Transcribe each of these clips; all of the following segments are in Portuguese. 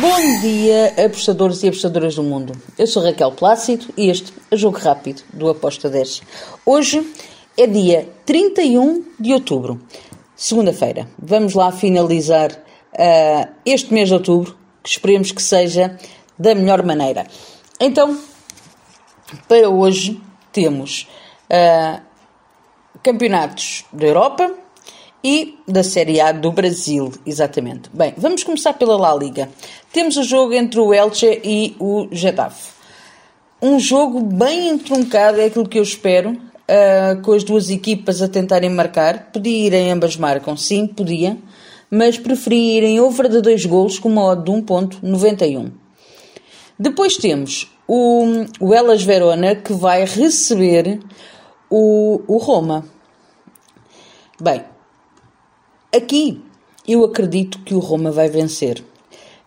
Bom dia, apostadores e apostadoras do mundo. Eu sou Raquel Plácido e este é Jogo Rápido do Aposta 10. Hoje é dia 31 de outubro, segunda-feira. Vamos lá finalizar uh, este mês de outubro, que esperemos que seja da melhor maneira. Então, para hoje temos uh, campeonatos da Europa, e da Série A do Brasil, exatamente. Bem, vamos começar pela La Liga. Temos o jogo entre o Elche e o Getafe. Um jogo bem entroncado, é aquilo que eu espero, uh, com as duas equipas a tentarem marcar. Podia ir em ambas marcam, sim, podia, mas preferi ir em over de dois golos com uma odd de 1.91. Depois temos o, o Elas Verona, que vai receber o, o Roma. Bem, Aqui eu acredito que o Roma vai vencer.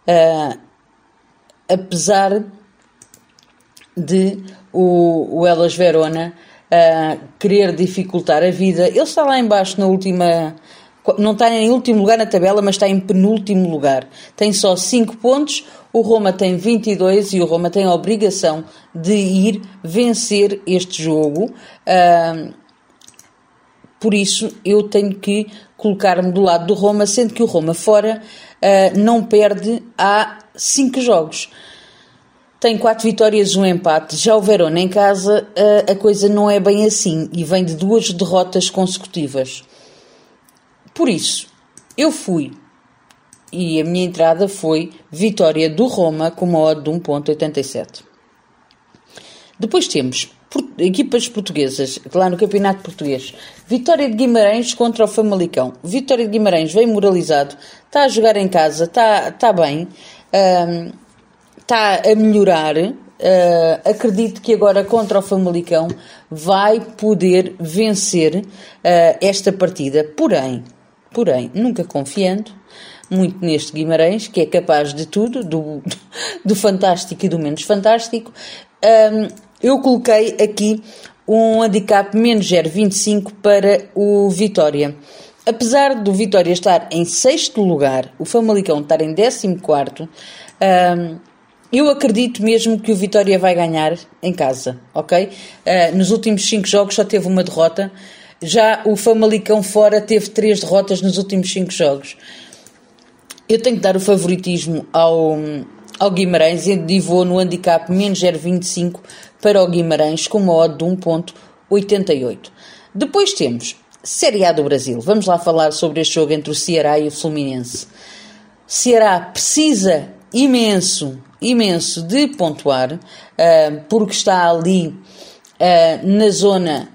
Uh, apesar de o, o Elas Verona uh, querer dificultar a vida, ele está lá embaixo na última. Não está em último lugar na tabela, mas está em penúltimo lugar. Tem só 5 pontos, o Roma tem 22 e o Roma tem a obrigação de ir vencer este jogo. Uh, por isso, eu tenho que colocar-me do lado do Roma, sendo que o Roma fora uh, não perde há cinco jogos. Tem quatro vitórias, um empate. Já o Verona em casa, uh, a coisa não é bem assim e vem de duas derrotas consecutivas. Por isso, eu fui e a minha entrada foi vitória do Roma com uma odd de 1.87. Depois temos equipas portuguesas, lá no Campeonato Português. Vitória de Guimarães contra o Famalicão. Vitória de Guimarães vem moralizado, está a jogar em casa, está, está bem, está a melhorar. Uh, acredito que agora contra o Famalicão vai poder vencer uh, esta partida. Porém, porém, nunca confiando muito neste Guimarães, que é capaz de tudo, do, do fantástico e do menos fantástico. Um, eu coloquei aqui um handicap menos 0,25 para o Vitória. Apesar do Vitória estar em sexto lugar, o Famalicão estar em décimo quarto, um, eu acredito mesmo que o Vitória vai ganhar em casa, ok? Uh, nos últimos cinco jogos só teve uma derrota, já o Famalicão fora teve três derrotas nos últimos cinco jogos. Eu tenho que dar o favoritismo ao, ao Guimarães e vou no handicap menos 0,25 para o Guimarães com uma odd de 1.88. Depois temos Série A do Brasil. Vamos lá falar sobre este jogo entre o Ceará e o Fluminense. Ceará precisa imenso, imenso de pontuar, uh, porque está ali uh, na zona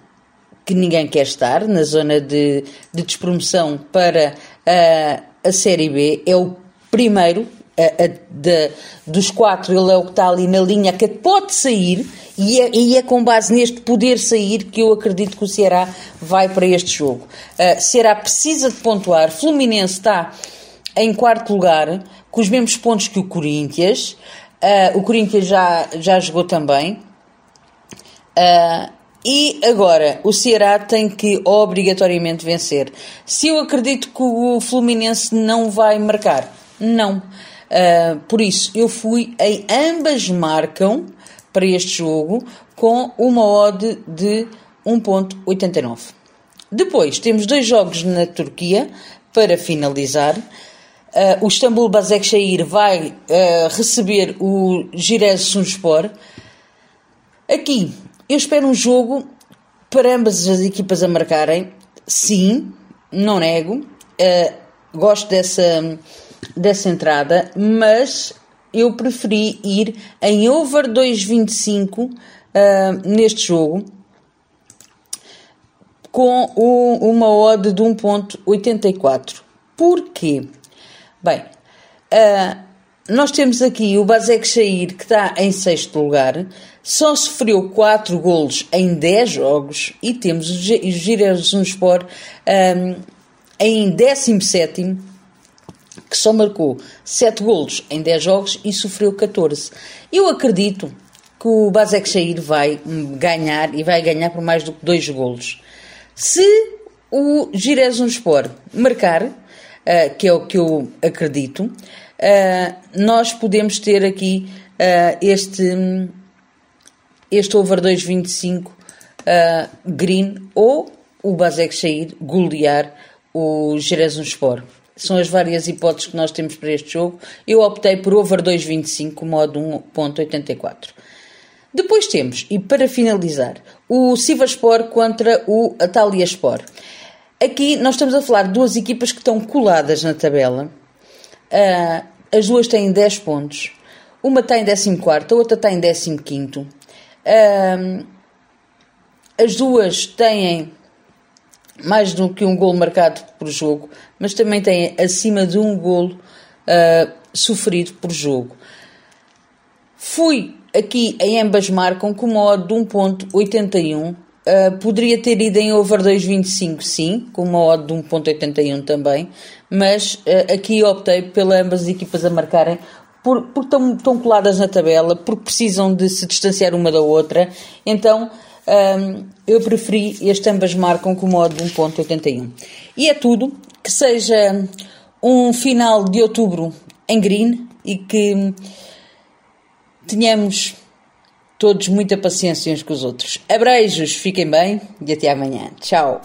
que ninguém quer estar, na zona de, de despromoção para uh, a Série B. É o primeiro a, a, de, dos quatro, ele é o que está ali na linha que pode sair e é, e é, com base neste poder sair que eu acredito que o Ceará vai para este jogo. Uh, Ceará precisa de pontuar, Fluminense está em quarto lugar, com os mesmos pontos que o Corinthians. Uh, o Corinthians já, já jogou também. Uh, e agora, o Ceará tem que obrigatoriamente vencer. Se eu acredito que o Fluminense não vai marcar, não. Uh, por isso, eu fui em ambas marcam para este jogo com uma odd de 1.89. Depois temos dois jogos na Turquia para finalizar. Uh, o Istambul Basaksehir vai uh, receber o Giresunspor. Aqui eu espero um jogo para ambas as equipas a marcarem. Sim, não nego. Uh, gosto dessa dessa entrada, mas eu preferi ir em over 2.25 uh, neste jogo com uma odd de 1.84. Porquê? Bem, uh, nós temos aqui o Basek Shair que está em sexto lugar, só sofreu 4 golos em 10 jogos e temos o Giresunspor um, em 17 que só marcou 7 golos em 10 jogos e sofreu 14. Eu acredito que o Basek Shair vai ganhar e vai ganhar por mais do que 2 golos. Se o Giresunspor marcar, uh, que é o que eu acredito, uh, nós podemos ter aqui uh, este, este over 2.25 uh, green ou o Basek Shair golear o Sport. São as várias hipóteses que nós temos para este jogo. Eu optei por over 2.25, modo 1.84. Depois temos, e para finalizar, o Sivaspor contra o Ataliaspor. Aqui nós estamos a falar de duas equipas que estão coladas na tabela. Uh, as duas têm 10 pontos. Uma está em 14, a outra está em 15. Uh, as duas têm mais do que um gol marcado por jogo, mas também têm acima de um golo uh, sofrido por jogo. Fui aqui em ambas marcam com uma odd de 1.81. Uh, ah, poderia ter ido em over 2.25, sim, com uma odd de 1.81 também, mas uh, aqui optei pela ambas as equipas a marcarem por, porque estão, estão coladas na tabela, porque precisam de se distanciar uma da outra, então um, eu preferi este ambas marcam com odd de 1.81. E é tudo, que seja um final de outubro em green e que tenhamos todos muita paciência uns com os outros. Abreijos, fiquem bem e até amanhã. Tchau.